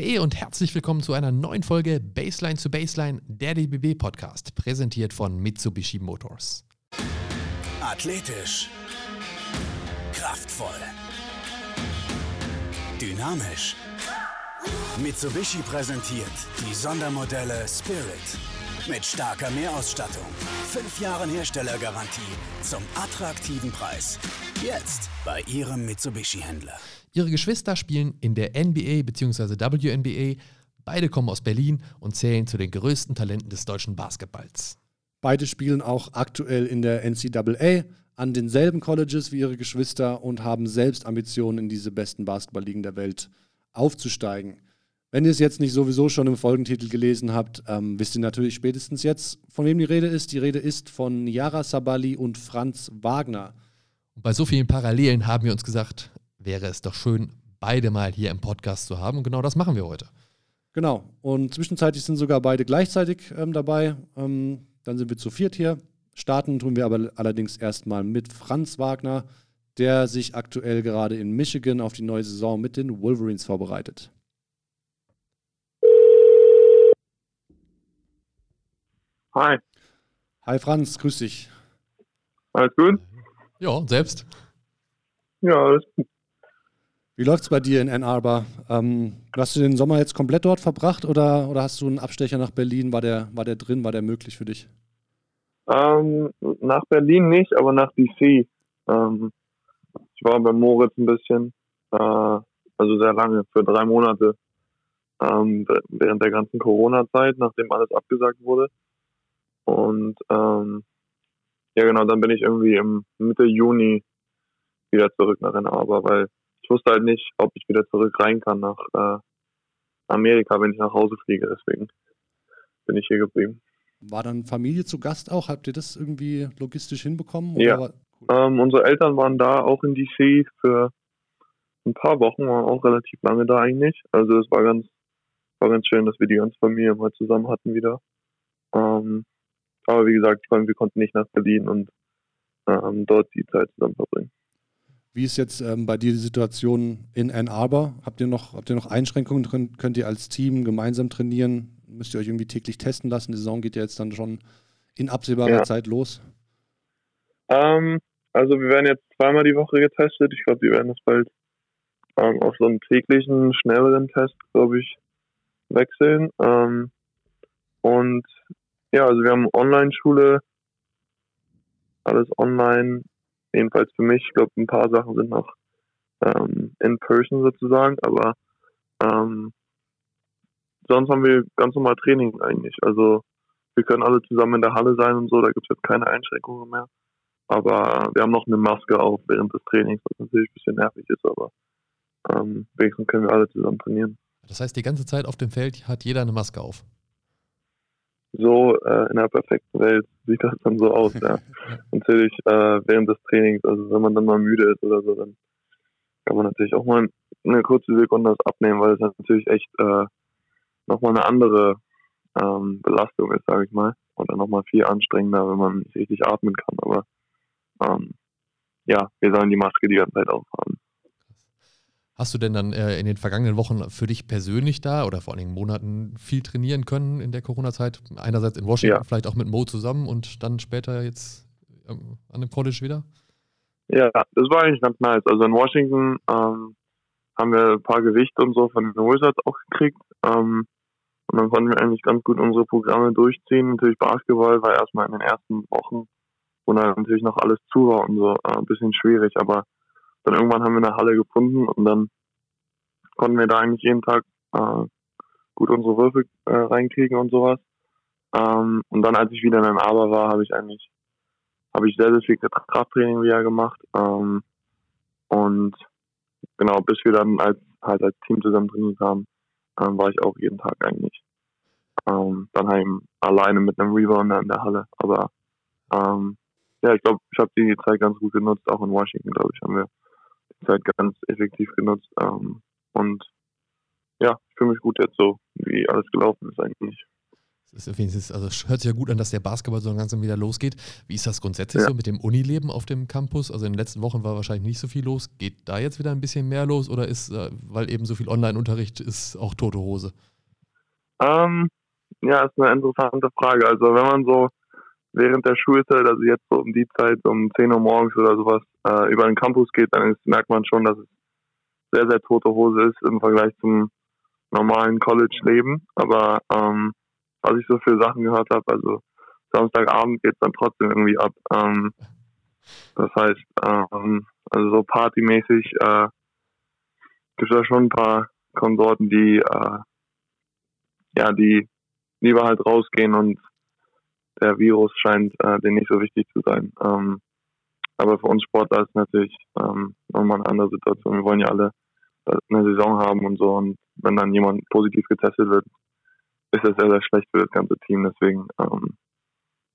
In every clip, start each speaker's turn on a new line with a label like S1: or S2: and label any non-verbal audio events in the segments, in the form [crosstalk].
S1: Hey und herzlich willkommen zu einer neuen Folge Baseline zu Baseline, der DBB Podcast, präsentiert von Mitsubishi Motors.
S2: Athletisch. Kraftvoll. Dynamisch. Mitsubishi präsentiert die Sondermodelle Spirit mit starker Mehrausstattung. Fünf Jahren Herstellergarantie zum attraktiven Preis. Jetzt bei Ihrem Mitsubishi-Händler.
S1: Ihre Geschwister spielen in der NBA bzw. WNBA. Beide kommen aus Berlin und zählen zu den größten Talenten des deutschen Basketballs.
S3: Beide spielen auch aktuell in der NCAA an denselben Colleges wie ihre Geschwister und haben selbst Ambitionen, in diese besten Basketballligen der Welt aufzusteigen. Wenn ihr es jetzt nicht sowieso schon im Folgentitel gelesen habt, ähm, wisst ihr natürlich spätestens jetzt, von wem die Rede ist. Die Rede ist von Yara Sabali und Franz Wagner.
S1: Und bei so vielen Parallelen haben wir uns gesagt, wäre es doch schön, beide mal hier im Podcast zu haben. Und genau das machen wir heute.
S3: Genau. Und zwischenzeitlich sind sogar beide gleichzeitig ähm, dabei. Ähm, dann sind wir zu viert hier. Starten tun wir aber allerdings erstmal mit Franz Wagner, der sich aktuell gerade in Michigan auf die neue Saison mit den Wolverines vorbereitet.
S4: Hi.
S3: Hi Franz, grüß dich.
S4: Alles gut?
S1: Ja, selbst?
S4: Ja, alles gut.
S3: Wie läuft es bei dir in Ann Arbor? Ähm, hast du den Sommer jetzt komplett dort verbracht oder, oder hast du einen Abstecher nach Berlin? War der, war der drin? War der möglich für dich?
S4: Ähm, nach Berlin nicht, aber nach DC. Ähm, ich war bei Moritz ein bisschen, äh, also sehr lange, für drei Monate, ähm, während der ganzen Corona-Zeit, nachdem alles abgesagt wurde. Und ähm, ja genau, dann bin ich irgendwie im Mitte Juni wieder zurück nach Ann Arbor, weil ich wusste halt nicht, ob ich wieder zurück rein kann nach äh, Amerika, wenn ich nach Hause fliege. Deswegen bin ich hier geblieben.
S3: War dann Familie zu Gast auch? Habt ihr das irgendwie logistisch hinbekommen?
S4: ja. Cool. Ähm, unsere Eltern waren da auch in DC für ein paar Wochen, waren auch relativ lange da eigentlich. Also es war ganz, war ganz schön, dass wir die ganze Familie mal zusammen hatten wieder. Ähm, aber wie gesagt, wir konnten nicht nach Berlin und ähm, dort die Zeit zusammen verbringen.
S3: Wie ist jetzt ähm, bei dir die Situation in Ann Arbor? Habt ihr noch, habt ihr noch Einschränkungen drin? Könnt ihr als Team gemeinsam trainieren? Müsst ihr euch irgendwie täglich testen lassen? Die Saison geht ja jetzt dann schon in absehbarer ja. Zeit los.
S4: Ähm, also wir werden jetzt zweimal die Woche getestet. Ich glaube, wir werden das bald ähm, auf so einen täglichen, schnelleren Test, glaube ich, wechseln. Ähm, und ja, also wir haben Online-Schule, alles online, jedenfalls für mich. Ich glaube, ein paar Sachen sind noch ähm, in person sozusagen, aber ähm, sonst haben wir ganz normal Training eigentlich. Also wir können alle zusammen in der Halle sein und so, da gibt es jetzt keine Einschränkungen mehr. Aber wir haben noch eine Maske auf während des Trainings, was natürlich ein bisschen nervig ist, aber ähm, wenigstens können wir alle zusammen trainieren.
S1: Das heißt, die ganze Zeit auf dem Feld hat jeder eine Maske auf
S4: so äh, in einer perfekten Welt sieht das dann so aus, ja. [laughs] natürlich äh, während des Trainings, also wenn man dann mal müde ist oder so, dann kann man natürlich auch mal eine kurze Sekunde das abnehmen, weil es natürlich echt äh, nochmal eine andere ähm, Belastung ist, sage ich mal. Oder nochmal viel anstrengender, wenn man nicht richtig atmen kann. Aber ähm, ja, wir sollen die Maske die ganze Zeit aufhaben.
S1: Hast du denn dann äh, in den vergangenen Wochen für dich persönlich da oder vor einigen Monaten viel trainieren können in der Corona-Zeit? Einerseits in Washington, ja. vielleicht auch mit Mo zusammen und dann später jetzt ähm, an dem College wieder?
S4: Ja, das war eigentlich ganz nice. Also in Washington ähm, haben wir ein paar Gewichte und so von den Wizards auch gekriegt. Ähm, und dann konnten wir eigentlich ganz gut unsere Programme durchziehen. Natürlich Basketball war erstmal in den ersten Wochen, wo dann natürlich noch alles zu war und so, äh, ein bisschen schwierig, aber dann irgendwann haben wir eine Halle gefunden und dann konnten wir da eigentlich jeden Tag äh, gut unsere Würfe äh, reinkriegen und sowas. Ähm, und dann, als ich wieder in einem Aber war, habe ich eigentlich habe ich sehr, sehr viel Krafttraining wieder gemacht. Ähm, und genau, bis wir dann als halt als Team zusammen trainiert haben, ähm, war ich auch jeden Tag eigentlich. Ähm, dann halt alleine mit einem Rebounder in der Halle. Aber ähm, ja, ich glaube, ich habe die Zeit ganz gut genutzt, auch in Washington, glaube ich, haben wir Zeit ganz effektiv genutzt. Ähm, und ja, ich fühle mich gut jetzt so, wie alles gelaufen ist eigentlich.
S1: Das ist, also hört sich ja gut an, dass der Basketball so langsam wieder losgeht. Wie ist das grundsätzlich ja. so mit dem Unileben auf dem Campus? Also in den letzten Wochen war wahrscheinlich nicht so viel los. Geht da jetzt wieder ein bisschen mehr los oder ist, äh, weil eben so viel Online-Unterricht ist, auch tote Hose?
S4: Ähm, ja, ist eine interessante Frage. Also wenn man so während der Schulzeit, also jetzt so um die Zeit, um 10 Uhr morgens oder sowas, äh, über den Campus geht, dann ist, merkt man schon, dass es sehr, sehr tote Hose ist im Vergleich zum normalen College-Leben. Aber ähm, was ich so für Sachen gehört habe, also Samstagabend geht es dann trotzdem irgendwie ab. Ähm, das heißt, ähm, also so partymäßig äh, gibt es da schon ein paar Konsorten, die äh, ja, die lieber halt rausgehen und der Virus scheint äh, denen nicht so wichtig zu sein. Ähm, aber für uns Sportler ist natürlich ähm, nochmal eine andere Situation. Wir wollen ja alle eine Saison haben und so. Und wenn dann jemand positiv getestet wird, ist das sehr, sehr schlecht für das ganze Team. Deswegen, ähm,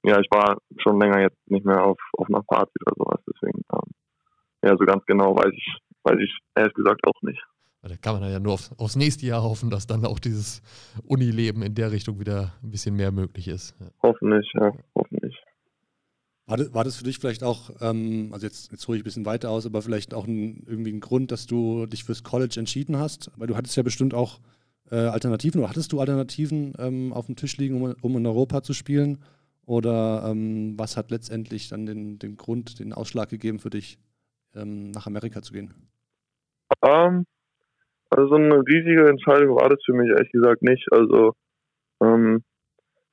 S4: ja, ich war schon länger jetzt nicht mehr auf, auf einer Party oder sowas. Deswegen, ähm, ja, so ganz genau weiß ich, weiß ich ehrlich gesagt auch nicht.
S1: Da kann man ja nur aufs, aufs nächste Jahr hoffen, dass dann auch dieses Unileben in der Richtung wieder ein bisschen mehr möglich ist.
S4: Ja. Hoffentlich, ja, hoffentlich.
S3: War das, war das für dich vielleicht auch, ähm, also jetzt, jetzt hole ich ein bisschen weiter aus, aber vielleicht auch ein, irgendwie ein Grund, dass du dich fürs College entschieden hast? Weil du hattest ja bestimmt auch äh, Alternativen oder hattest du Alternativen ähm, auf dem Tisch liegen, um, um in Europa zu spielen? Oder ähm, was hat letztendlich dann den, den Grund, den Ausschlag gegeben für dich, ähm, nach Amerika zu gehen?
S4: Um, ähm, also so eine riesige Entscheidung war das für mich ehrlich gesagt nicht. Also ähm,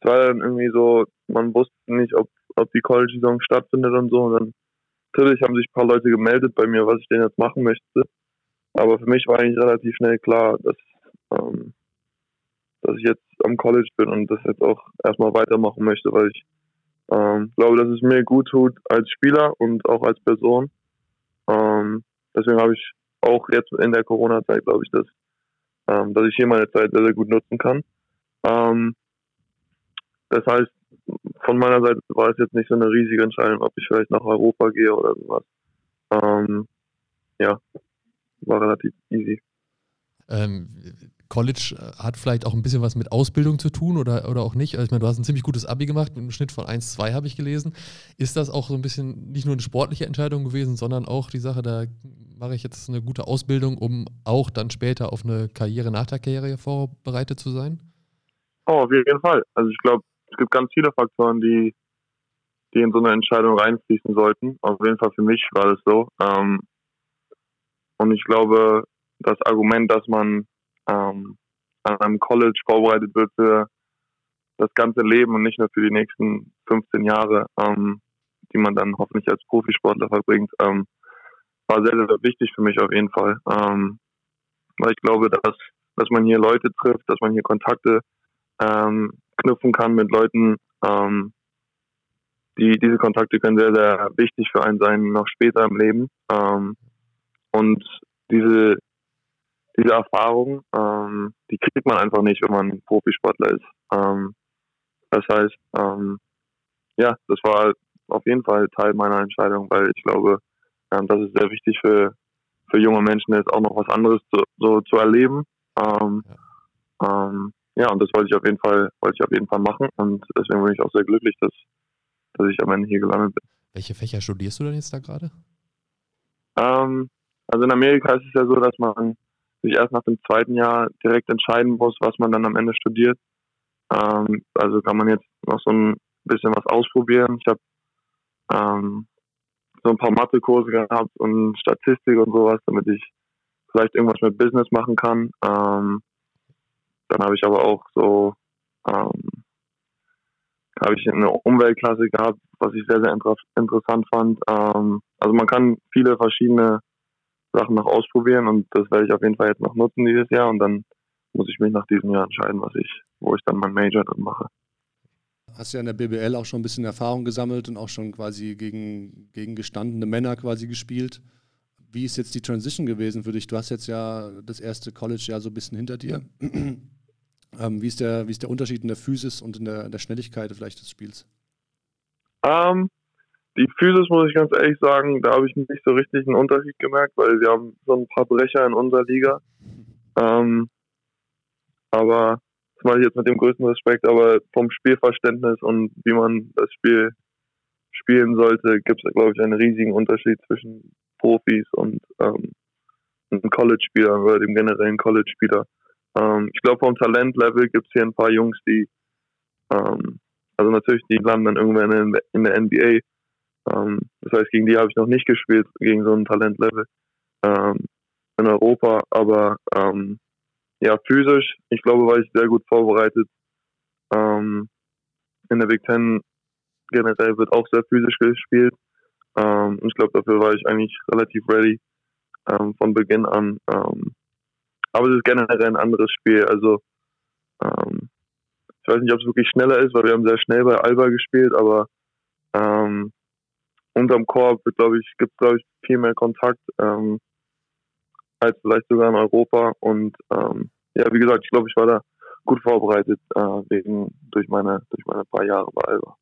S4: es war dann irgendwie so, man wusste nicht, ob, ob die College-Saison stattfindet und so. Und dann natürlich haben sich ein paar Leute gemeldet bei mir, was ich denn jetzt machen möchte. Aber für mich war eigentlich relativ schnell klar, dass, ähm, dass ich jetzt am College bin und das jetzt auch erstmal weitermachen möchte, weil ich ähm, glaube, dass es mir gut tut als Spieler und auch als Person. Ähm, deswegen habe ich auch jetzt in der Corona-Zeit glaube ich, dass, ähm, dass ich hier meine Zeit sehr, sehr gut nutzen kann. Ähm, das heißt, von meiner Seite war es jetzt nicht so eine riesige Entscheidung, ob ich vielleicht nach Europa gehe oder sowas. Ähm, ja, war relativ easy.
S1: Ähm, College äh, hat vielleicht auch ein bisschen was mit Ausbildung zu tun oder, oder auch nicht. Also ich meine, du hast ein ziemlich gutes Abi gemacht, mit einem Schnitt von 1,2 habe ich gelesen. Ist das auch so ein bisschen nicht nur eine sportliche Entscheidung gewesen, sondern auch die Sache, da mache ich jetzt eine gute Ausbildung, um auch dann später auf eine Karriere nach der Karriere vorbereitet zu sein?
S4: Oh, auf jeden Fall. Also ich glaube, es gibt ganz viele Faktoren, die, die in so eine Entscheidung reinfließen sollten. Auf jeden Fall für mich war das so. Ähm, und ich glaube, das Argument, dass man ähm, an einem College vorbereitet wird für das ganze Leben und nicht nur für die nächsten 15 Jahre, ähm, die man dann hoffentlich als Profisportler verbringt, ähm, war sehr, sehr wichtig für mich auf jeden Fall. Ähm, weil ich glaube, dass, dass man hier Leute trifft, dass man hier Kontakte ähm, knüpfen kann mit Leuten. Ähm, die, diese Kontakte können sehr, sehr wichtig für einen sein, noch später im Leben. Ähm, und diese, diese Erfahrung, ähm, die kriegt man einfach nicht, wenn man Profisportler ist. Ähm, das heißt, ähm, ja, das war auf jeden Fall Teil meiner Entscheidung, weil ich glaube, ähm, das ist sehr wichtig für, für junge Menschen, jetzt auch noch was anderes zu, so zu erleben. Ähm, ja. Ähm, ja, und das wollte ich auf jeden Fall, wollte ich auf jeden Fall machen und deswegen bin ich auch sehr glücklich, dass, dass ich am Ende hier gelandet bin.
S1: Welche Fächer studierst du denn jetzt da gerade?
S4: Ähm, also in Amerika ist es ja so, dass man sich erst nach dem zweiten Jahr direkt entscheiden muss, was man dann am Ende studiert. Ähm, also kann man jetzt noch so ein bisschen was ausprobieren. Ich habe ähm, so ein paar Mathekurse gehabt und Statistik und sowas, damit ich vielleicht irgendwas mit Business machen kann. Ähm, dann habe ich aber auch so ähm, habe ich eine Umweltklasse gehabt, was ich sehr, sehr inter interessant fand. Ähm, also man kann viele verschiedene Sachen noch ausprobieren und das werde ich auf jeden Fall jetzt noch nutzen dieses Jahr und dann muss ich mich nach diesem Jahr entscheiden, was ich, wo ich dann mein Major drin mache.
S3: Hast ja in der BBL auch schon ein bisschen Erfahrung gesammelt und auch schon quasi gegen, gegen gestandene Männer quasi gespielt. Wie ist jetzt die Transition gewesen für dich? Du hast jetzt ja das erste College-Jahr so ein bisschen hinter dir. [clears throat] ähm, wie, ist der, wie ist der Unterschied in der Physis und in der, in der Schnelligkeit vielleicht des Spiels?
S4: Ähm, die Physis, muss ich ganz ehrlich sagen, da habe ich nicht so richtig einen Unterschied gemerkt, weil wir haben so ein paar Brecher in unserer Liga. Ähm, aber das mache ich jetzt mit dem größten Respekt, aber vom Spielverständnis und wie man das Spiel spielen sollte, gibt es, glaube ich, einen riesigen Unterschied zwischen Profis und ähm, einem College-Spieler oder dem generellen College-Spieler. Ähm, ich glaube, vom Talentlevel gibt es hier ein paar Jungs, die, ähm, also natürlich, die landen dann irgendwann in, in der NBA. Ähm, das heißt, gegen die habe ich noch nicht gespielt, gegen so ein Talentlevel ähm, in Europa, aber ähm, ja, physisch, ich glaube, war ich sehr gut vorbereitet. Ähm, in der Big Ten generell wird auch sehr physisch gespielt. Ähm, ich glaube, dafür war ich eigentlich relativ ready ähm, von Beginn an. Ähm, aber es ist generell ein anderes Spiel. Also ähm, ich weiß nicht, ob es wirklich schneller ist, weil wir haben sehr schnell bei Alba gespielt, aber ähm, unterm Korb wird, glaube ich, gibt glaube ich, viel mehr Kontakt ähm, als vielleicht sogar in Europa. Und ähm, ja, wie gesagt, ich glaube, ich war da gut vorbereitet äh, wegen durch meine durch meine paar Jahre bei Alba.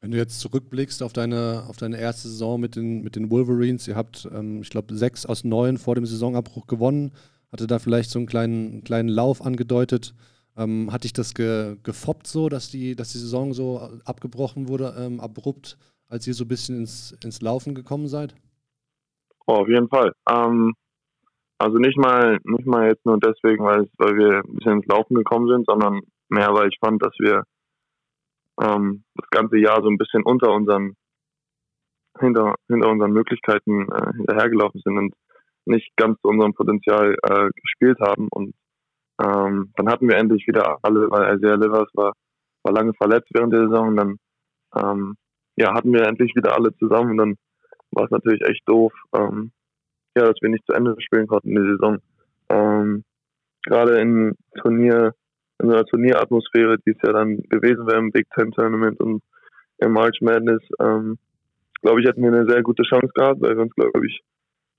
S3: Wenn du jetzt zurückblickst auf deine, auf deine erste Saison mit den, mit den Wolverines, ihr habt, ähm, ich glaube, sechs aus neun vor dem Saisonabbruch gewonnen, hatte da vielleicht so einen kleinen, kleinen Lauf angedeutet. Ähm, hat dich das ge, gefoppt so, dass die, dass die Saison so abgebrochen wurde, ähm, abrupt, als ihr so ein bisschen ins, ins Laufen gekommen seid?
S4: Oh, auf jeden Fall. Ähm, also nicht mal, nicht mal jetzt nur deswegen, weil, weil wir ein bisschen ins Laufen gekommen sind, sondern mehr, weil ich fand, dass wir ähm, das ganze Jahr so ein bisschen unter unseren hinter, hinter unseren Möglichkeiten äh, hinterhergelaufen sind und nicht ganz zu unserem Potenzial äh, gespielt haben. Und ähm, dann hatten wir endlich wieder alle, weil Isaiah Livers war, war lange verletzt während der Saison. Und dann ähm, ja, hatten wir endlich wieder alle zusammen. Und dann war es natürlich echt doof, ähm, ja, dass wir nicht zu Ende spielen konnten in der Saison. Ähm, Gerade in Turnier in so einer Turnieratmosphäre, die es ja dann gewesen wäre im Big Ten Tournament und im March Madness, ähm, glaube ich, hätten wir eine sehr gute Chance gehabt, weil wir uns, glaube ich,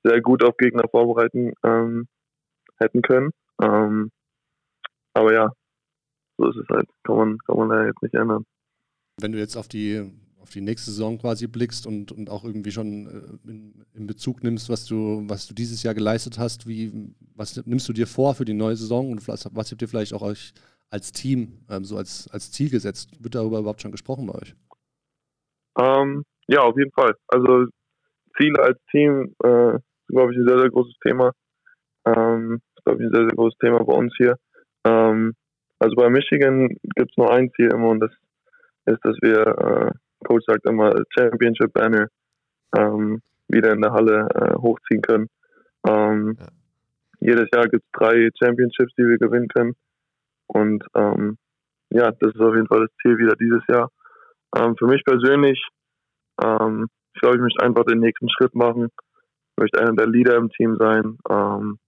S4: sehr gut auf Gegner vorbereiten ähm, hätten können. Ähm, aber ja, so ist es halt. Kann man, kann man da jetzt nicht ändern.
S3: Wenn du jetzt auf die auf die nächste Saison quasi blickst und, und auch irgendwie schon äh, in, in, Bezug nimmst, was du, was du dieses Jahr geleistet hast, wie, was nimmst du dir vor für die neue Saison und was, was habt ihr vielleicht auch euch als Team ähm, so als, als Ziel gesetzt? Wird darüber überhaupt schon gesprochen bei euch?
S4: Ähm, ja, auf jeden Fall. Also Ziele als Team äh, ist, glaube ich, ein sehr, sehr großes Thema. Ähm, ist, glaube ich, ein sehr, sehr großes Thema bei uns hier. Ähm, also bei Michigan gibt es nur ein Ziel immer und das ist, dass wir äh, Coach sagt immer Championship Banner ähm, wieder in der Halle äh, hochziehen können. Ähm, ja. Jedes Jahr gibt es drei Championships, die wir gewinnen können. Und ähm, ja, das ist auf jeden Fall das Ziel wieder dieses Jahr. Ähm, für mich persönlich, ähm, ich glaube, ich möchte einfach den nächsten Schritt machen. Ich möchte einer der Leader im Team sein, ähm,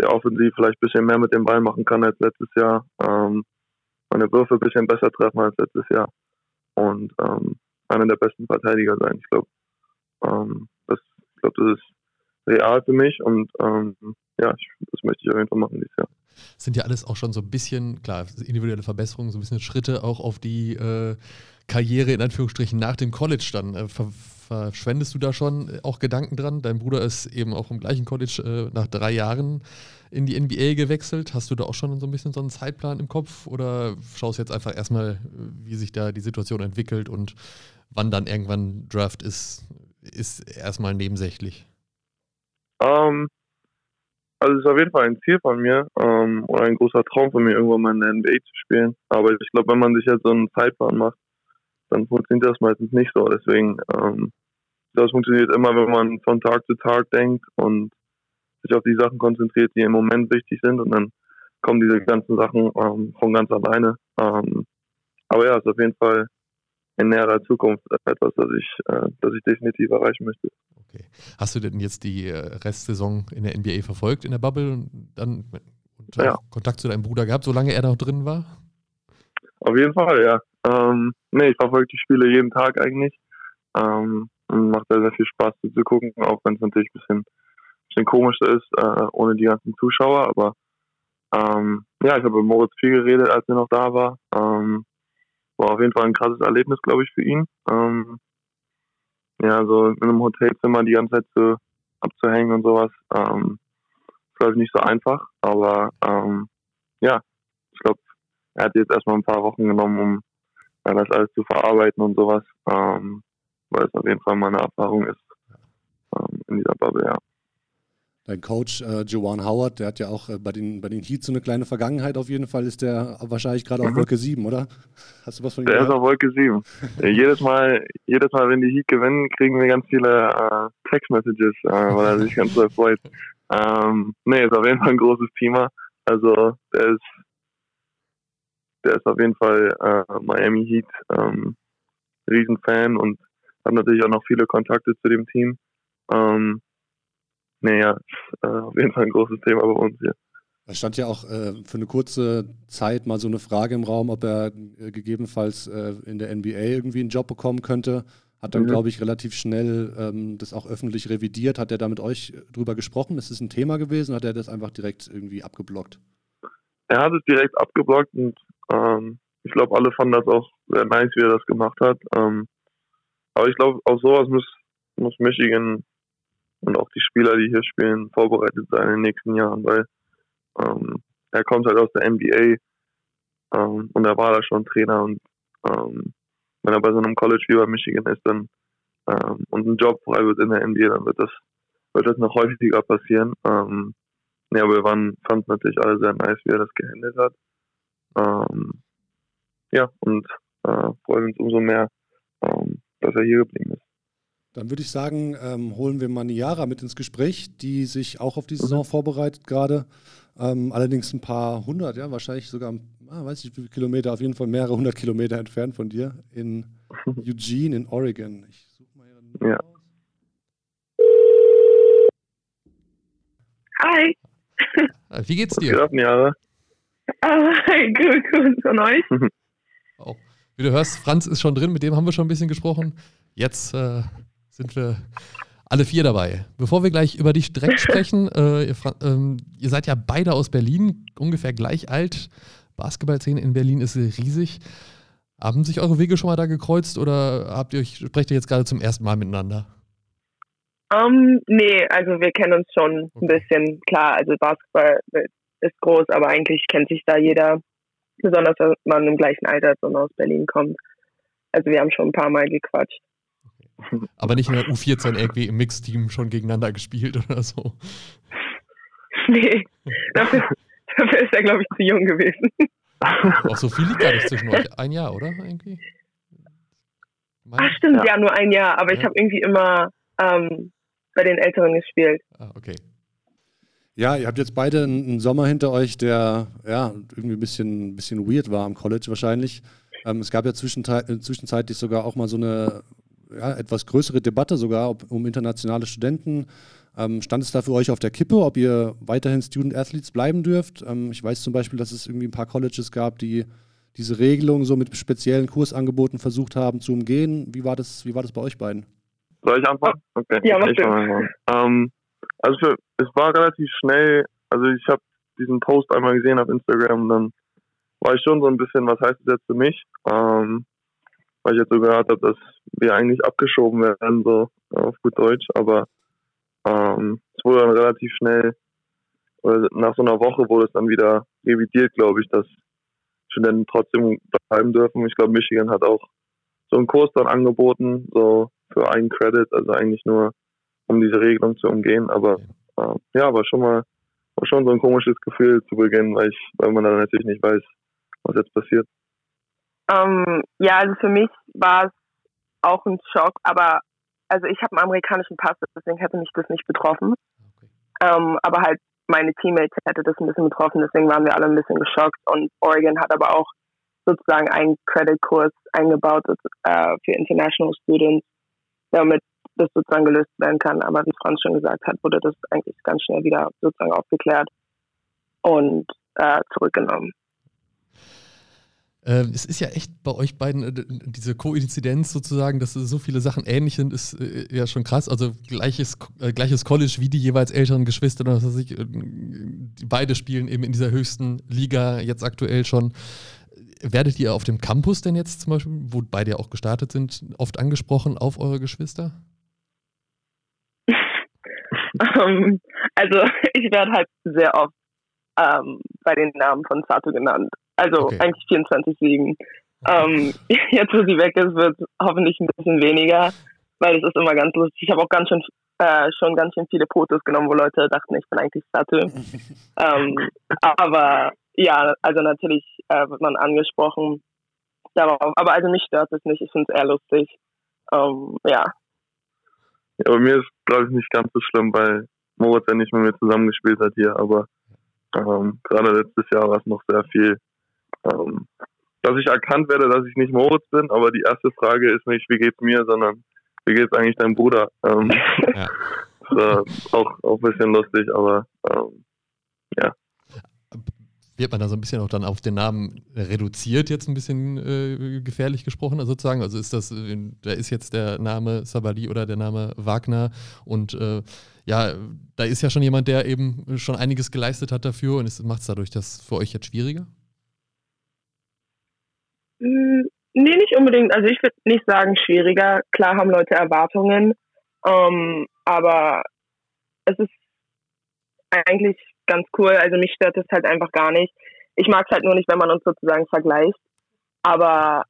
S4: der offensiv vielleicht ein bisschen mehr mit dem Ball machen kann als letztes Jahr, meine Würfe ein bisschen besser treffen als letztes Jahr und ähm, einer der besten Verteidiger sein. Ich glaube, ähm, das, ich glaube, das ist real für mich und ähm, ja, ich, das möchte ich auf jeden Fall machen dieses Jahr.
S1: Sind ja alles auch schon so ein bisschen, klar, individuelle Verbesserungen, so ein bisschen Schritte auch auf die äh, Karriere in Anführungsstrichen nach dem College dann. Äh, ver verschwendest du da schon auch Gedanken dran? Dein Bruder ist eben auch im gleichen College äh, nach drei Jahren in die NBA gewechselt. Hast du da auch schon so ein bisschen so einen Zeitplan im Kopf oder schaust jetzt einfach erstmal, wie sich da die Situation entwickelt und wann dann irgendwann Draft ist, ist erstmal nebensächlich?
S4: Um, ähm, also es ist auf jeden Fall ein Ziel von mir um, ähm, oder ein großer Traum von mir, irgendwann mal in der NBA zu spielen. Aber ich glaube, wenn man sich jetzt so einen Zeitplan macht, dann funktioniert das meistens nicht so. Deswegen, ähm, das funktioniert immer, wenn man von Tag zu Tag denkt und sich auf die Sachen konzentriert, die im Moment wichtig sind und dann kommen diese ganzen Sachen ähm, von ganz alleine. Ähm, aber ja, es ist auf jeden Fall in näherer Zukunft etwas, das ich, äh, das ich definitiv erreichen möchte.
S1: Okay. Hast du denn jetzt die äh, Restsaison in der NBA verfolgt, in der Bubble und dann und ja. Kontakt zu deinem Bruder gehabt, solange er noch drin war?
S4: Auf jeden Fall, ja. Ähm, nee, ich verfolge die Spiele jeden Tag eigentlich. Ähm, und macht sehr, sehr viel Spaß zu gucken, auch wenn es natürlich ein bisschen bisschen komisch ist, äh, ohne die ganzen Zuschauer. Aber ähm, ja, ich habe mit Moritz viel geredet, als er noch da war. Ähm, war auf jeden Fall ein krasses Erlebnis, glaube ich, für ihn. Ähm, ja, so in einem Hotelzimmer die ganze Zeit zu, abzuhängen und sowas, ähm, ist, glaube ich, nicht so einfach. Aber ähm, ja, ich glaube, er hat jetzt erstmal ein paar Wochen genommen, um ja, das alles zu verarbeiten und sowas, ähm, weil es auf jeden Fall mal eine Erfahrung ist ähm, in dieser Bubble, ja.
S3: Dein Coach äh, Joanne Howard, der hat ja auch äh, bei, den, bei den Heats so eine kleine Vergangenheit auf jeden Fall, ist der wahrscheinlich gerade mhm. auf Wolke 7, oder?
S4: Hast du was von ihm Der gehört? ist auf Wolke 7. jedes, Mal, jedes Mal, wenn die Heat gewinnen, kriegen wir ganz viele äh, Text-Messages, äh, weil er sich ganz doll freut. Ähm, nee, ist auf jeden Fall ein großes Thema. Also der ist der ist auf jeden Fall äh, Miami Heat ähm, Riesenfan und hat natürlich auch noch viele Kontakte zu dem Team. Ähm, naja, ist, äh, auf jeden Fall ein großes Thema bei uns hier.
S3: Da stand ja auch äh, für eine kurze Zeit mal so eine Frage im Raum, ob er äh, gegebenenfalls äh, in der NBA irgendwie einen Job bekommen könnte. Hat dann, mhm. glaube ich, relativ schnell ähm, das auch öffentlich revidiert. Hat er da mit euch drüber gesprochen? Ist es ein Thema gewesen? Hat er das einfach direkt irgendwie abgeblockt?
S4: Er hat es direkt abgeblockt und ähm, ich glaube, alle fanden das auch sehr nice, wie er das gemacht hat. Ähm, aber ich glaube, auf sowas muss, muss Michigan und auch die Spieler, die hier spielen, vorbereitet sein in den nächsten Jahren, weil ähm, er kommt halt aus der NBA ähm, und er war da schon Trainer und ähm, wenn er bei so einem College wie bei Michigan ist dann ähm, und ein Job frei wird in der NBA, dann wird das wird das noch häufiger passieren. Ähm, ja, aber wir waren, fanden natürlich alle sehr nice, wie er das gehandelt hat. Ähm, ja, und äh, freuen uns umso mehr, ähm, dass er hier geblieben ist.
S3: Dann würde ich sagen, ähm, holen wir Maniara mit ins Gespräch, die sich auch auf die Saison mhm. vorbereitet gerade. Ähm, allerdings ein paar hundert, ja, wahrscheinlich sogar, ah, weiß ich wie viele Kilometer, auf jeden Fall mehrere hundert Kilometer entfernt von dir in [laughs] Eugene in Oregon. Ich suche mal ihre Nummer ja. aus.
S5: Hi.
S1: Wie geht's dir?
S4: Was geht ab,
S5: Oh, hi, gut, gut. Von euch? [laughs]
S1: Oh. Wie du hörst, Franz ist schon drin, mit dem haben wir schon ein bisschen gesprochen. Jetzt äh, sind wir alle vier dabei. Bevor wir gleich über dich direkt sprechen, äh, ihr, ähm, ihr, seid ja beide aus Berlin, ungefähr gleich alt. Basketballszene in Berlin ist riesig. Haben sich eure Wege schon mal da gekreuzt oder habt ihr euch, sprecht ihr jetzt gerade zum ersten Mal miteinander?
S5: Um, nee, also wir kennen uns schon ein bisschen. Klar, also Basketball ist groß, aber eigentlich kennt sich da jeder, besonders wenn man im gleichen Alter und aus Berlin kommt. Also wir haben schon ein paar Mal gequatscht.
S1: Aber nicht in der U14 irgendwie im Mixteam schon gegeneinander gespielt oder so. [laughs]
S5: Nee, dafür, dafür ist er, glaube ich, zu jung gewesen.
S1: Auch so viel liegt gar nicht zwischen euch. Ein Jahr, oder? Irgendwie?
S5: Ach, stimmt, ja. ja. nur ein Jahr. Aber ja. ich habe irgendwie immer ähm, bei den Älteren gespielt.
S1: Ah, okay.
S3: Ja, ihr habt jetzt beide einen Sommer hinter euch, der ja irgendwie ein bisschen, ein bisschen weird war am College wahrscheinlich. Ähm, es gab ja zwischenzeitlich sogar auch mal so eine ja, etwas größere Debatte sogar ob, um internationale Studenten. Ähm, stand es da für euch auf der Kippe, ob ihr weiterhin Student Athletes bleiben dürft? Ähm, ich weiß zum Beispiel, dass es irgendwie ein paar Colleges gab, die diese Regelung so mit speziellen Kursangeboten versucht haben zu umgehen. Wie war das, wie war das bei euch beiden?
S4: Soll ich antworten? Okay. Ja, mach ich ähm, Also für, es war relativ schnell, also ich habe diesen Post einmal gesehen auf Instagram und dann war ich schon so ein bisschen, was heißt das jetzt für mich? Ähm, weil ich jetzt so gehört habe, dass wir eigentlich abgeschoben werden, so auf gut Deutsch, aber ähm, es wurde dann relativ schnell, nach so einer Woche wurde es dann wieder revidiert, glaube ich, dass Studenten trotzdem bleiben dürfen. Ich glaube, Michigan hat auch so einen Kurs dann angeboten, so für einen Credit, also eigentlich nur, um diese Regelung zu umgehen, aber äh, ja, war schon mal war schon so ein komisches Gefühl zu Beginn, weil ich, weil man dann natürlich nicht weiß, was jetzt passiert.
S5: Ähm, ja, also für mich war es auch ein Schock, aber also ich habe einen amerikanischen Pass, deswegen hätte mich das nicht betroffen. Okay. Ähm, aber halt meine Teammates hätte das ein bisschen betroffen, deswegen waren wir alle ein bisschen geschockt und Oregon hat aber auch sozusagen einen Credit-Kurs eingebaut äh, für International Students, damit das sozusagen gelöst werden kann. Aber wie Franz schon gesagt hat, wurde das eigentlich ganz schnell wieder sozusagen aufgeklärt und äh, zurückgenommen.
S1: Ähm, es ist ja echt bei euch beiden äh, diese Koinzidenz sozusagen, dass so viele Sachen ähnlich sind, ist äh, ja schon krass. Also gleiches, äh, gleiches College wie die jeweils älteren Geschwister, was weiß ich, beide spielen eben in dieser höchsten Liga jetzt aktuell schon. Werdet ihr auf dem Campus denn jetzt zum Beispiel, wo beide ja auch gestartet sind, oft angesprochen auf eure Geschwister?
S5: um, [laughs] ähm, also ich werde halt sehr oft ähm, bei den Namen von Sato genannt Also okay. eigentlich 24-7. Ähm, [laughs] jetzt, wo sie weg ist, wird hoffentlich ein bisschen weniger, weil es ist immer ganz lustig. Ich habe auch ganz schön, äh, schon ganz schön viele Fotos genommen, wo Leute dachten, ich bin eigentlich Satte. [laughs] ähm, aber ja, also natürlich äh, wird man angesprochen darauf. Aber also mich stört es nicht. Ich finde es eher lustig. Ähm, ja.
S4: Ja, bei mir ist, glaube ich, nicht ganz so schlimm, weil Moritz ja nicht mit mir zusammengespielt hat hier, aber ähm, gerade letztes Jahr war es noch sehr viel, ähm, dass ich erkannt werde, dass ich nicht Moritz bin, aber die erste Frage ist nicht, wie geht's mir, sondern wie geht's eigentlich deinem Bruder? Ähm, [laughs] ja. das auch, auch ein bisschen lustig, aber ähm, ja
S1: wird man da so ein bisschen auch dann auf den Namen reduziert, jetzt ein bisschen äh, gefährlich gesprochen, also sozusagen. Also ist das, äh, da ist jetzt der Name Sabali oder der Name Wagner und äh, ja, da ist ja schon jemand, der eben schon einiges geleistet hat dafür und macht es dadurch das für euch jetzt schwieriger?
S5: Mm, nee, nicht unbedingt. Also ich würde nicht sagen schwieriger. Klar haben Leute Erwartungen, ähm, aber es ist eigentlich ganz cool. Also mich stört das halt einfach gar nicht. Ich mag es halt nur nicht, wenn man uns sozusagen vergleicht. Aber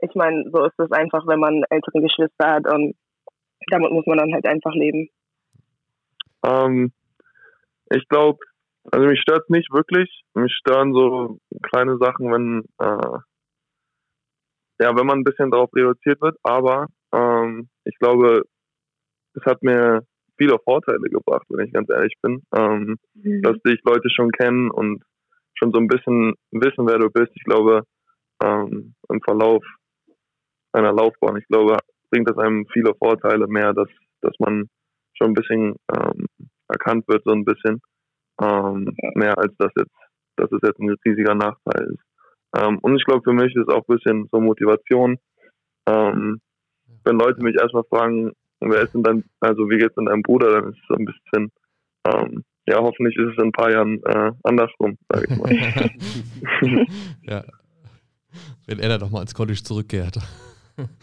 S5: ich meine, so ist es einfach, wenn man ältere Geschwister hat und damit muss man dann halt einfach leben.
S4: Ähm, ich glaube, also mich stört es nicht wirklich. Mich stören so kleine Sachen, wenn äh, ja, wenn man ein bisschen darauf reduziert wird. Aber ähm, ich glaube, es hat mir viele Vorteile gebracht, wenn ich ganz ehrlich bin. Ähm, mhm. Dass dich Leute schon kennen und schon so ein bisschen wissen, wer du bist. Ich glaube, ähm, im Verlauf einer Laufbahn, ich glaube, bringt das einem viele Vorteile mehr, dass, dass man schon ein bisschen ähm, erkannt wird, so ein bisschen. Ähm, mehr als das jetzt, dass es jetzt ein riesiger Nachteil ist. Ähm, und ich glaube, für mich ist auch ein bisschen so Motivation. Ähm, wenn Leute mich erstmal fragen, wer ist denn dann, also wie geht's denn deinem Bruder, dann ist es so ein bisschen, ähm, ja, hoffentlich ist es in ein paar Jahren äh, andersrum, sage ich
S1: mal. [laughs] ja. Wenn er dann doch mal ins College zurückkehrt.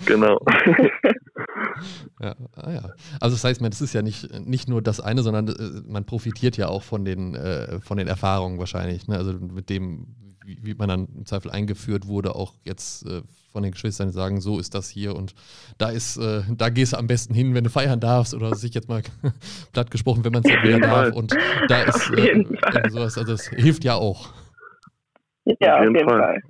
S4: Genau. [laughs]
S1: ja, ah ja. Also das heißt, man, das ist ja nicht, nicht nur das eine, sondern äh, man profitiert ja auch von den, äh, von den Erfahrungen wahrscheinlich. Ne? Also mit dem, wie, wie, man dann im Zweifel eingeführt wurde, auch jetzt äh, von den Geschwistern sagen, so ist das hier und da ist, äh, da gehst du am besten hin, wenn du feiern darfst oder sich jetzt mal [laughs] platt gesprochen, wenn man es [laughs] wieder darf und da ist äh, sowas, also das hilft ja auch.
S5: Ja, auf jeden, Fall. Fall.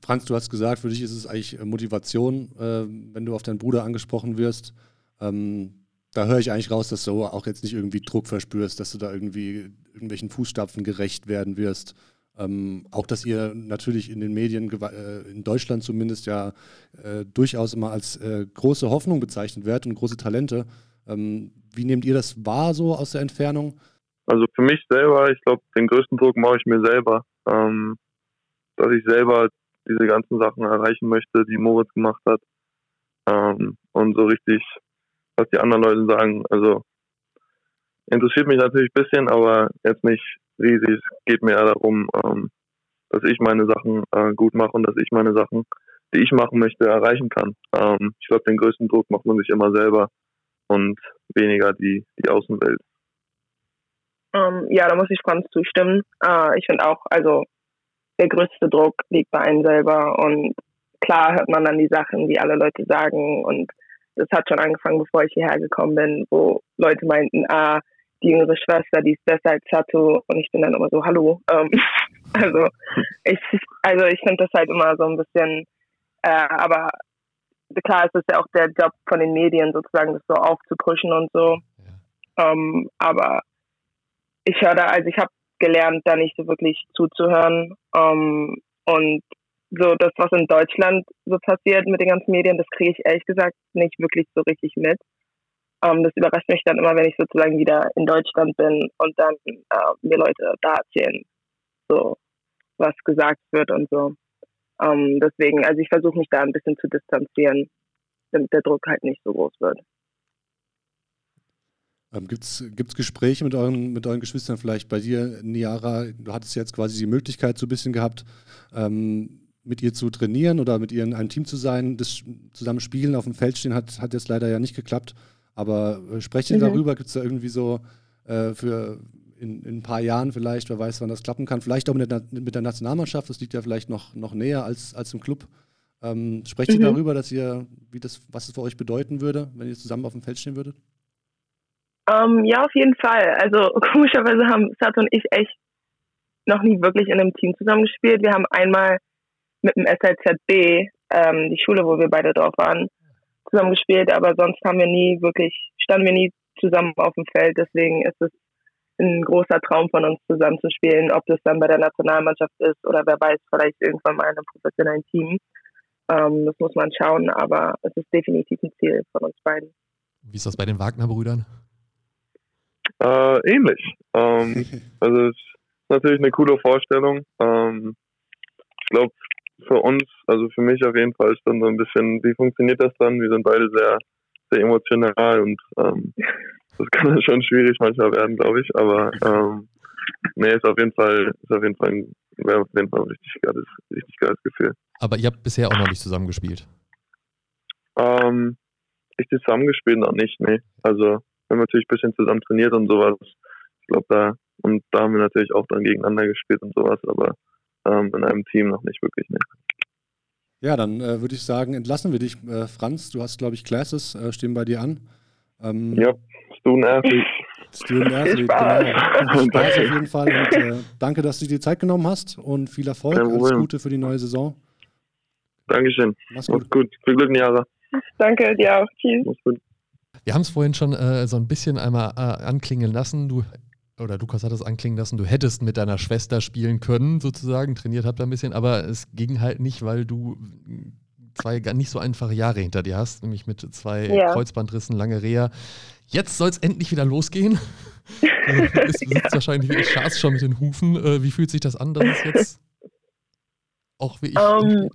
S3: Franz, du hast gesagt, für dich ist es eigentlich äh, Motivation, äh, wenn du auf deinen Bruder angesprochen wirst. Ähm, da höre ich eigentlich raus, dass du auch jetzt nicht irgendwie Druck verspürst, dass du da irgendwie irgendwelchen Fußstapfen gerecht werden wirst. Ähm, auch, dass ihr natürlich in den Medien, äh, in Deutschland zumindest, ja äh, durchaus immer als äh, große Hoffnung bezeichnet werdet und große Talente. Ähm, wie nehmt ihr das wahr so aus der Entfernung?
S4: Also für mich selber, ich glaube, den größten Druck mache ich mir selber, ähm, dass ich selber diese ganzen Sachen erreichen möchte, die Moritz gemacht hat. Ähm, und so richtig, was die anderen Leute sagen, also interessiert mich natürlich ein bisschen, aber jetzt nicht riesig. Es geht mir eher darum, ähm, dass ich meine Sachen äh, gut mache und dass ich meine Sachen, die ich machen möchte, erreichen kann. Ähm, ich glaube, den größten Druck macht man sich immer selber und weniger die, die Außenwelt.
S5: Um, ähm, ja, da muss ich Franz zustimmen. Uh, ich finde auch, also der größte Druck liegt bei einem selber und klar hört man dann die Sachen, die alle Leute sagen und das hat schon angefangen, bevor ich hierher gekommen bin, wo Leute meinten, ah, die jüngere Schwester, die ist besser als Sato und ich bin dann immer so, hallo. Ähm, [laughs] also ich, also ich finde das halt immer so ein bisschen, äh, aber klar ist es ja auch der Job von den Medien sozusagen, das so aufzupushen und so. Ja. Ähm, aber ich höre da, also ich habe gelernt, da nicht so wirklich zuzuhören. Ähm, und so das, was in Deutschland so passiert mit den ganzen Medien, das kriege ich ehrlich gesagt nicht wirklich so richtig mit. Ähm, das überrascht mich dann immer, wenn ich sozusagen wieder in Deutschland bin und dann äh, mir Leute da erzählen, so was gesagt wird und so. Ähm, deswegen, also ich versuche mich da ein bisschen zu distanzieren, damit der Druck halt nicht so groß wird.
S3: Ähm, Gibt es Gespräche mit euren, mit euren Geschwistern, vielleicht bei dir, Niara? Du hattest jetzt quasi die Möglichkeit so ein bisschen gehabt, ähm, mit ihr zu trainieren oder mit ihr in einem Team zu sein. Das zusammen spielen auf dem Feld stehen hat, hat jetzt leider ja nicht geklappt. Aber äh, sprecht ihr mhm. darüber? Gibt es da irgendwie so äh, für in, in, ein paar Jahren vielleicht, wer weiß, wann das klappen kann. Vielleicht auch mit der, mit der Nationalmannschaft, das liegt ja vielleicht noch, noch näher als, als im Club. Ähm, sprecht mhm. ihr darüber, dass ihr, wie das, was es für euch bedeuten würde, wenn ihr zusammen auf dem Feld stehen würdet?
S5: Um, ähm, ja, auf jeden Fall. Also [laughs] komischerweise haben Sat und ich echt noch nie wirklich in einem Team zusammengespielt. Wir haben einmal mit dem SLZB, ähm, die Schule, wo wir beide drauf waren, zusammengespielt, aber sonst haben wir nie wirklich, standen wir nie zusammen auf dem Feld. Deswegen ist es ein großer Traum von uns zusammen zu spielen, ob das dann bei der Nationalmannschaft ist oder wer weiß, vielleicht irgendwann mal in einem professionellen Team. Ähm, das muss man schauen, aber es ist definitiv ein Ziel von uns beiden.
S1: Wie ist das bei den Wagner-Brüdern?
S4: Äh, ähnlich. Ähm, [laughs] also es ist natürlich eine coole Vorstellung. Ähm, ich glaube, für uns, also für mich auf jeden Fall ist dann so ein bisschen, wie funktioniert das dann? Wir sind beide sehr, sehr emotional und ähm, [laughs] das kann dann schon schwierig manchmal werden, glaube ich. Aber ähm, nee, ist auf jeden Fall, ist auf jeden Fall ein, wäre auf jeden Fall ein richtig geiles, richtig geiles Gefühl.
S1: Aber ihr habt bisher auch noch nicht zusammengespielt?
S4: Ähm, ich zusammengespielt noch nicht, nee. Also wir haben natürlich ein bisschen zusammen trainiert und sowas. Ich glaube da und da haben wir natürlich auch dann gegeneinander gespielt und sowas, aber ähm, in einem Team noch nicht wirklich, nee.
S3: Ja, dann äh, würde ich sagen, entlassen wir dich, äh, Franz. Du hast, glaube ich, Classes äh, stehen bei dir an.
S4: Ähm, ja, Student Athlete.
S3: Student Athlete, genau. [laughs] Spaß auf jeden Fall. Und äh, danke, dass du dir die Zeit genommen hast und viel Erfolg. Alles Gute für die neue Saison.
S4: Dankeschön. Mach's gut. Mach's gut. Viel Glück Jahre.
S5: Danke dir auch. Tschüss. Mach's gut.
S1: Wir haben es vorhin schon äh, so ein bisschen einmal äh, anklingen lassen. Du oder Lukas hat es anklingen lassen, du hättest mit deiner Schwester spielen können, sozusagen, trainiert habt ihr ein bisschen, aber es ging halt nicht, weil du zwei gar nicht so einfache Jahre hinter dir hast, nämlich mit zwei ja. Kreuzbandrissen, lange Reha. Jetzt soll es endlich wieder losgehen. [laughs] du bist, ja. wahrscheinlich Schaß schon mit den Hufen. Äh, wie fühlt sich das an, dass es jetzt auch wie ich. Um,
S5: ähm,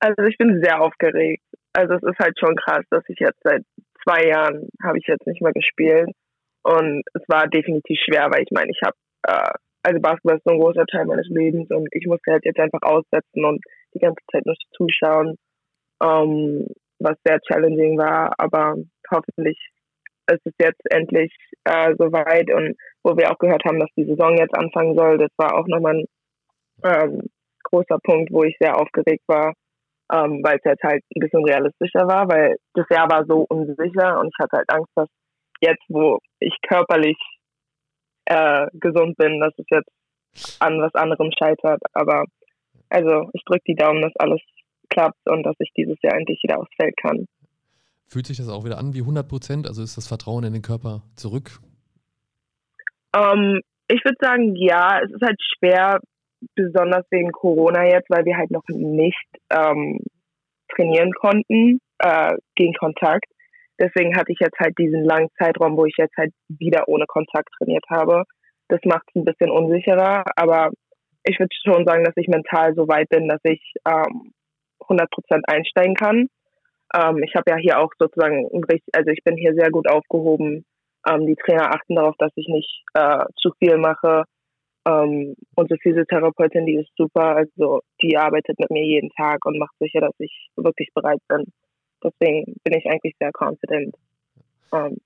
S5: also ich bin sehr aufgeregt. Also es ist halt schon krass, dass ich jetzt seit zwei Jahren habe ich jetzt nicht mehr gespielt. Und es war definitiv schwer, weil ich meine, ich habe, äh, also Basketball ist so ein großer Teil meines Lebens und ich musste halt jetzt einfach aussetzen und die ganze Zeit nur zuschauen, ähm, was sehr challenging war. Aber hoffentlich ist es jetzt endlich äh, soweit und wo wir auch gehört haben, dass die Saison jetzt anfangen soll, das war auch nochmal ein ähm, großer Punkt, wo ich sehr aufgeregt war, ähm, weil es jetzt halt ein bisschen realistischer war, weil das Jahr war so unsicher und ich hatte halt Angst, dass jetzt, wo ich körperlich äh, gesund bin, dass es jetzt an was anderem scheitert. Aber also ich drücke die Daumen, dass alles klappt und dass ich dieses Jahr endlich wieder aufs Feld kann.
S1: Fühlt sich das auch wieder an wie 100 Prozent? Also ist das Vertrauen in den Körper zurück?
S5: Um, ähm, ich würde sagen, ja. Es ist halt schwer, besonders wegen Corona jetzt, weil wir halt noch nicht ähm, trainieren konnten äh, gegen Kontakt. Deswegen hatte ich jetzt halt diesen langen Zeitraum, wo ich jetzt halt wieder ohne Kontakt trainiert habe. Das macht es ein bisschen unsicherer, aber ich würde schon sagen, dass ich mental so weit bin, dass ich ähm, 100% einsteigen kann. Ähm, ich habe ja hier auch sozusagen, also ich bin hier sehr gut aufgehoben. Ähm, die Trainer achten darauf, dass ich nicht äh, zu viel mache. Ähm, unsere Physiotherapeutin, die ist super, also die arbeitet mit mir jeden Tag und macht sicher, dass ich wirklich bereit bin. Deswegen bin ich eigentlich sehr confident. Um, ähm,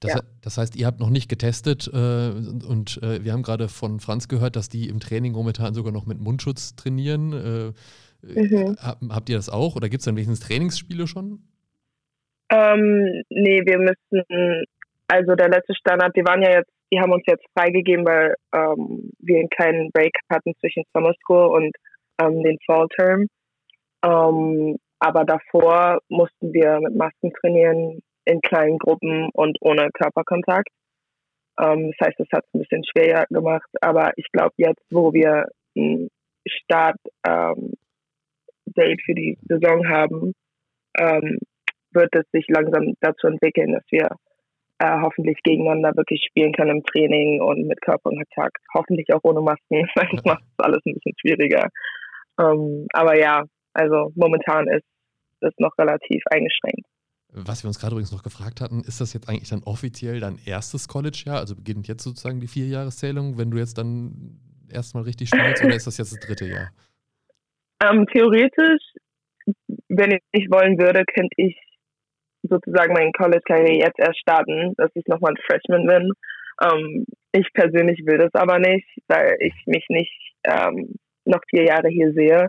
S1: das, ja. das, heißt, ihr habt noch nicht getestet äh, und äh, wir haben gerade von Franz gehört, dass die im Training momentan sogar noch mit Mundschutz trainieren. Äh, mhm. hab, habt ihr das auch oder gibt es dann wenigstens Trainingsspiele schon?
S5: Ähm, nee, wir müssen, also der letzte Standard, die waren ja jetzt, die haben uns jetzt freigegeben, weil ähm, wir einen kleinen Break hatten zwischen Summer School und ähm, den Fall Term. Ähm, aber davor mussten wir mit Masken trainieren, in kleinen Gruppen und ohne Körperkontakt. Ähm, das heißt, das hat es ein bisschen schwerer gemacht. Aber ich glaube, jetzt, wo wir ein Start-Date ähm, für die Saison haben, ähm, wird es sich langsam dazu entwickeln, dass wir äh, hoffentlich gegeneinander wirklich spielen können im Training und mit Körperkontakt. Hoffentlich auch ohne Masken, [laughs] das macht es alles ein bisschen schwieriger. Ähm, aber ja, also momentan ist es noch relativ eingeschränkt.
S1: Was wir uns gerade übrigens noch gefragt hatten, ist das jetzt eigentlich dann offiziell dein erstes College-Jahr? Also beginnt jetzt sozusagen die Vierjahreszählung, wenn du jetzt dann erstmal richtig spielst, oder ist das jetzt das dritte Jahr?
S5: Ähm, theoretisch, wenn ich wollen würde, könnte ich sozusagen meine College-Karriere jetzt erst starten, dass ich nochmal ein Freshman bin. Ähm, ich persönlich will das aber nicht, weil ich mich nicht ähm, noch vier Jahre hier sehe.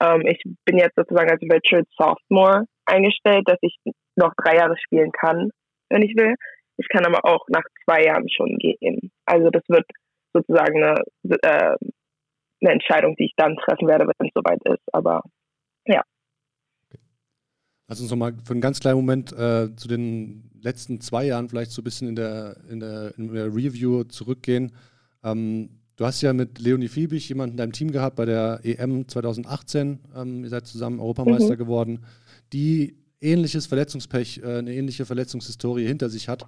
S5: Ähm, ich bin jetzt sozusagen als Virtual Sophomore eingestellt, dass ich noch drei Jahre spielen kann, wenn ich will. Ich kann aber auch nach zwei Jahren schon gehen. Also das wird sozusagen eine, äh, eine Entscheidung, die ich dann treffen werde, wenn es soweit ist. Aber ja.
S3: Lass uns nochmal für einen ganz kleinen Moment äh, zu den letzten zwei Jahren vielleicht so ein bisschen in der, in der, in der Review zurückgehen. Ähm, du hast ja mit Leonie Fiebig jemanden in deinem Team gehabt bei der EM 2018. Ähm, ihr seid zusammen Europameister mhm. geworden, die ähnliches Verletzungspech, äh, eine ähnliche Verletzungshistorie hinter sich hat.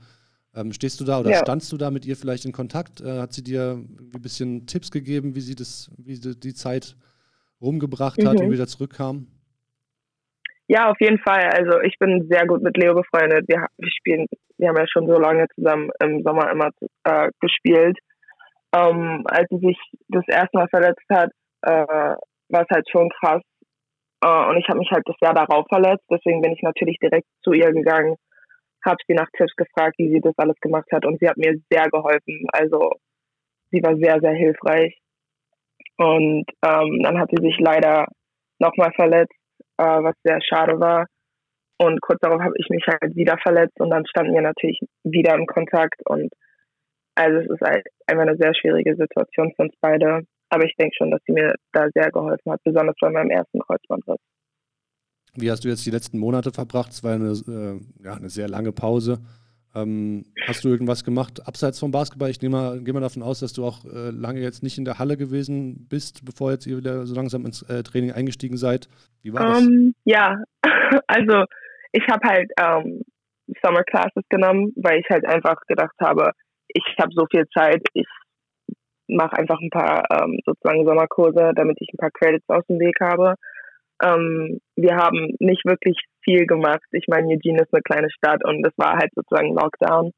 S3: Ähm, stehst du da oder ja. standst du da mit ihr vielleicht in Kontakt? Äh, hat sie dir ein bisschen Tipps gegeben, wie sie das, wie sie die Zeit rumgebracht mhm. hat und wieder zurückkam?
S5: Ja, auf jeden Fall. Also ich bin sehr gut mit Leo befreundet. Wir, wir spielen, wir haben ja schon so lange zusammen im Sommer immer äh, gespielt. Ähm, als sie sich das erste Mal verletzt hat, äh, war es halt schon krass. Äh, und ich habe mich halt das Jahr darauf verletzt. Deswegen bin ich natürlich direkt zu ihr gegangen, habe sie nach Tipps gefragt, wie sie das alles gemacht hat. Und sie hat mir sehr geholfen. Also sie war sehr, sehr hilfreich. Und ähm, dann hat sie sich leider nochmal verletzt äh, was sehr schade war. Und kurz darauf habe ich mich halt wieder verletzt und dann standen wir natürlich wieder im Kontakt und also es ist halt einfach eine sehr schwierige Situation für uns beide. Aber ich denke schon, dass sie mir da sehr geholfen hat, besonders bei meinem ersten Kreuzbandriss.
S3: Wie hast du jetzt die letzten Monate verbracht? Es war eine, äh, ja, eine sehr lange Pause. Ähm, hast du irgendwas gemacht abseits vom Basketball? Ich nehme mal, gehe mal davon aus, dass du auch äh, lange jetzt nicht in der Halle gewesen bist, bevor jetzt ihr wieder so langsam ins äh, Training eingestiegen seid. Wie war das?
S5: Um, ähm, ja, [laughs] also ich habe halt ähm, Summer Classes genommen, weil ich halt einfach gedacht habe, ich habe so viel Zeit, ich mache einfach ein paar ähm, sozusagen Sommerkurse, damit ich ein paar Credits aus dem Weg habe. Ähm, wir haben nicht wirklich viel gemacht. Ich meine, Eugene ist eine kleine Stadt und es war halt sozusagen Lockdown.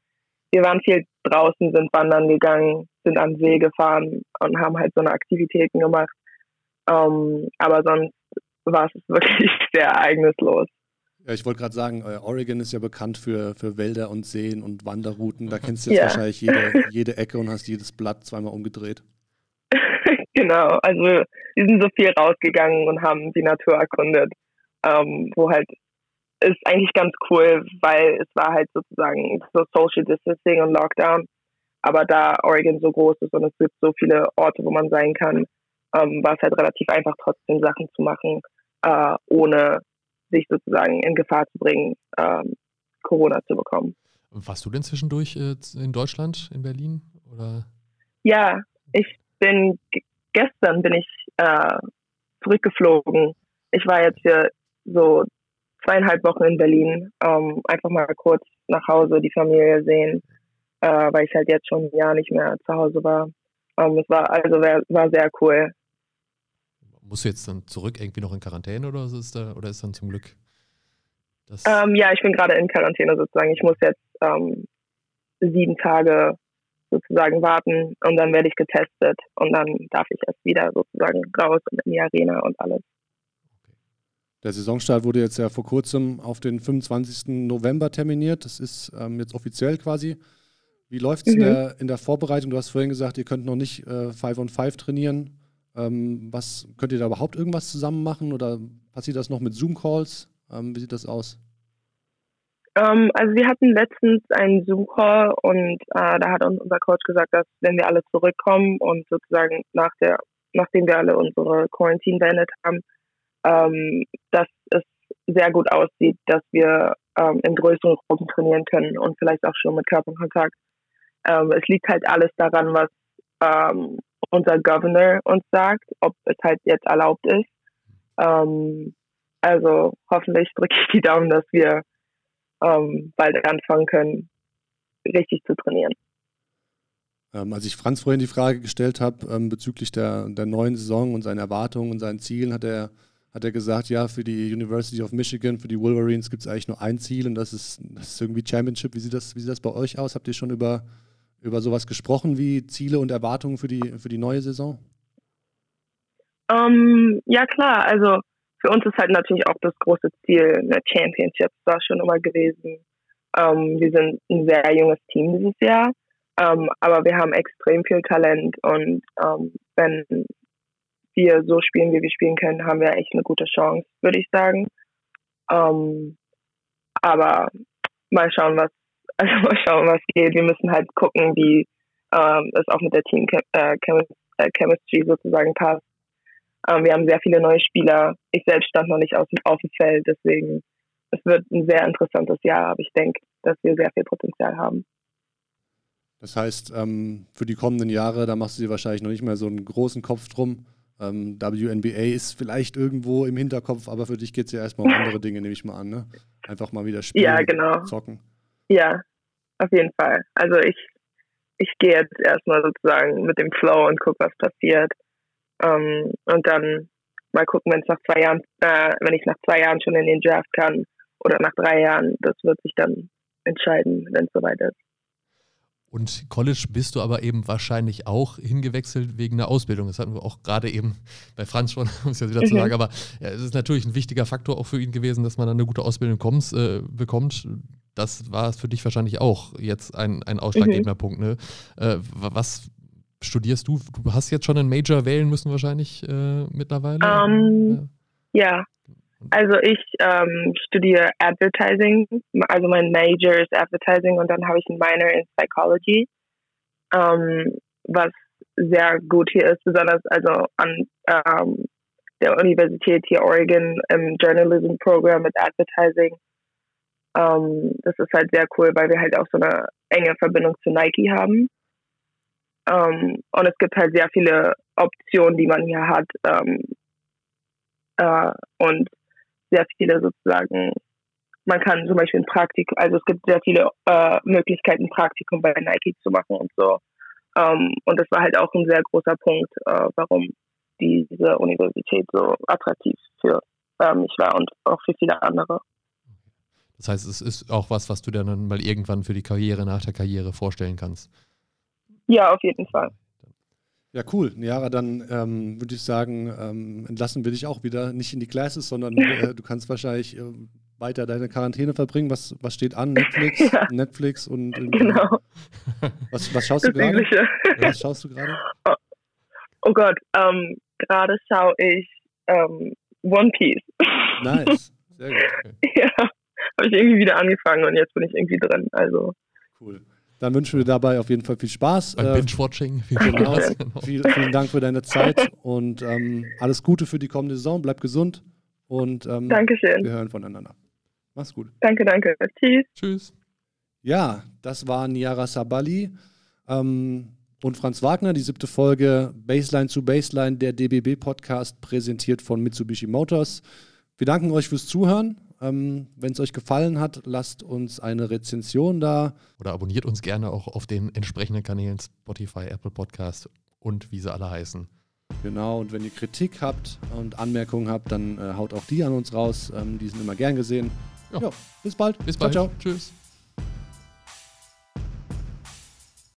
S5: Wir waren viel draußen, sind wandern gegangen, sind an See gefahren und haben halt so eine Aktivitäten gemacht. Ähm, aber sonst war es wirklich [laughs] sehr ereignislos.
S3: Ja, ich wollte gerade sagen, äh, Oregon ist ja bekannt für, für Wälder und Seen und Wanderrouten. Da kennst du jetzt ja. wahrscheinlich jede, [laughs] jede Ecke und hast jedes Blatt zweimal umgedreht. [laughs]
S5: genau, also wir sind so viel rausgegangen und haben die Natur erkundet, ähm, wo halt ist eigentlich ganz cool, weil es war halt sozusagen so Social Distancing und Lockdown. Aber da Oregon so groß ist und es gibt so viele Orte, wo man sein kann, ähm, war es halt relativ einfach, trotzdem Sachen zu machen, äh, ohne sich sozusagen in Gefahr zu bringen, ähm, Corona zu bekommen.
S1: Warst du denn zwischendurch äh, in Deutschland, in Berlin? Oder?
S5: Ja, ich bin gestern bin ich äh, zurückgeflogen. Ich war jetzt hier so zweieinhalb Wochen in Berlin, ähm, einfach mal kurz nach Hause die Familie sehen, äh, weil ich halt jetzt schon ein Jahr nicht mehr zu Hause war. Ähm, es war also wär, war sehr cool.
S1: Musst du jetzt dann zurück irgendwie noch in Quarantäne oder ist da oder ist dann zum Glück?
S5: Ähm, ja, ich bin gerade in Quarantäne sozusagen. Ich muss jetzt ähm, sieben Tage sozusagen warten und dann werde ich getestet und dann darf ich erst wieder sozusagen raus und in die Arena und alles.
S3: Der Saisonstart wurde jetzt ja vor kurzem auf den 25. November terminiert. Das ist ähm, jetzt offiziell quasi. Wie läuft es mhm. in, in, der Vorbereitung? Du hast vorhin gesagt, ihr könnt noch nicht äh, Five on Five trainieren. Ähm, was könnt ihr da überhaupt irgendwas zusammen machen oder passiert das noch mit Zoom-Calls? Ähm, wie sieht das aus?
S5: Ähm, also wir hatten letztens einen Zoom-Call und äh, da hat uns unser Coach gesagt, dass wenn wir alle zurückkommen und sozusagen nach der, nachdem wir alle unsere Quarantäne beendet haben, ähm, dass es sehr gut aussieht, dass wir ähm, in größeren Gruppen trainieren können und vielleicht auch schon mit Körperkontakt. Ähm, es liegt halt alles daran, was ähm, unser Governor uns sagt, ob es halt jetzt erlaubt ist. Ähm, also hoffentlich drücke ich die Daumen, dass wir ähm, bald anfangen können, richtig zu trainieren.
S3: Ähm, als ich Franz vorhin die Frage gestellt habe ähm, bezüglich der, der neuen Saison und seinen Erwartungen und seinen Zielen, hat er, hat er gesagt, ja, für die University of Michigan, für die Wolverines gibt es eigentlich nur ein Ziel und das ist, das ist irgendwie Championship. Wie sieht, das, wie sieht das bei euch aus? Habt ihr schon über, über sowas gesprochen wie Ziele und Erwartungen für die, für die neue Saison?
S5: Um, ähm, ja, klar. Also für uns ist halt natürlich auch das große Ziel eine Championship, war schon immer gewesen. Ähm, wir sind ein sehr junges Team dieses Jahr, Ähm, aber wir haben extrem viel Talent und wenn wir so spielen, wie wir spielen können, haben wir echt eine gute Chance, würde ich sagen. Aber mal schauen, was also mal schauen, was geht. Wir müssen halt gucken, wie ähm, es auch mit der Team äh, äh, Chemistry sozusagen passt. Ähm, wir haben sehr viele neue Spieler. Ich selbst stand noch nicht auf dem, auf dem Feld, deswegen es wird ein sehr interessantes Jahr, aber ich denke, dass wir sehr viel Potenzial haben.
S3: Das heißt, ähm, für die kommenden Jahre, da machst du dir wahrscheinlich noch nicht mehr so einen großen Kopf drum. Ähm, WNBA ist vielleicht irgendwo im Hinterkopf, aber für dich geht es ja erstmal um andere Dinge, nehme ich mal an. Ne? Einfach mal wieder spielen,
S5: ja, genau.
S3: zocken.
S5: Ja, auf jeden Fall. Also ich, ich gehe jetzt erstmal sozusagen mit dem Flow und gucke, was passiert. Ähm, und dann mal gucken, wenn es nach zwei Jahren, äh, wenn ich nach zwei Jahren schon in den Draft kann oder nach drei Jahren, das wird sich dann entscheiden, wenn es soweit ist.
S1: Und College bist du aber eben wahrscheinlich auch hingewechselt wegen einer Ausbildung. Das hatten wir auch gerade eben bei Franz schon, [laughs] um es ja wieder mhm. zu sagen. Aber ja, es ist natürlich ein wichtiger Faktor auch für ihn gewesen, dass man dann eine gute Ausbildung kommst, äh, bekommt. Das war für dich wahrscheinlich auch jetzt ein, ein ausschlaggebender mhm. Punkt. Ne? Äh, was studierst du? Du hast jetzt schon einen Major wählen müssen wahrscheinlich äh, mittlerweile?
S5: Um, ähm, ja. ja. Also ich ähm, studiere Advertising, also mein Major ist Advertising und dann habe ich einen Minor in Psychology, ähm, was sehr gut hier ist, besonders also an ähm, der Universität hier Oregon im Journalism Program mit Advertising. Ähm, das ist halt sehr cool, weil wir halt auch so eine enge Verbindung zu Nike haben. Ähm, und es gibt halt sehr viele Optionen, die man hier hat. Ähm, äh, und sehr viele sozusagen, man kann zum Beispiel ein Praktikum, also es gibt sehr viele äh, Möglichkeiten, Praktikum bei Nike zu machen und so. Ähm, und das war halt auch ein sehr großer Punkt, äh, warum diese Universität so attraktiv für äh, mich war und auch für viele andere.
S1: Das heißt, es ist auch was, was du dann mal irgendwann für die Karriere nach der Karriere vorstellen kannst.
S5: Ja, auf jeden Fall.
S3: Ja, cool. Niara, dann ähm, würde ich sagen, ähm, entlassen wir dich auch wieder nicht in die Classes, sondern [laughs] äh, du kannst wahrscheinlich äh, weiter deine Quarantäne verbringen. Was, was steht an? [laughs] Netflix? ja. Netflix und. [laughs]
S5: und genau.
S3: Was, was schaust du gerade? Was schaust du gerade?
S5: Oh, oh, Gott, ähm, gerade schaue ich ähm, One Piece.
S3: Nice, sehr gut.
S5: ja, habe ich irgendwie wieder angefangen und jetzt bin ich irgendwie drin. Also.
S3: Cool. Dann wünschen wir dabei auf jeden Fall viel Spaß.
S1: Beim äh, Binge-Watching.
S3: Genau. genau. [laughs] Viel, vielen Dank für deine Zeit und ähm, alles Gute für die kommende Saison. Bleib gesund und ähm,
S5: Dankeschön.
S3: wir hören voneinander. Mach's gut.
S5: Danke, danke. Tschüss.
S1: Tschüss.
S3: Ja, das war Niara Sabali ähm, und Franz Wagner, die siebte Folge Baseline zu Baseline, der DBB-Podcast, präsentiert von Mitsubishi Motors. Wir danken euch fürs Zuhören ähm, Wenn es euch gefallen hat, lasst uns eine Rezension da.
S1: Oder abonniert uns gerne auch auf den entsprechenden Kanälen Spotify, Apple Podcast und wie sie alle heißen.
S3: Genau, und wenn ihr Kritik habt und Anmerkungen habt, dann äh, haut auch die an uns raus. Ähm, die sind immer gern gesehen. Ja. ja bis bald.
S1: Bis bald. Ciao, ciao. Tschüss.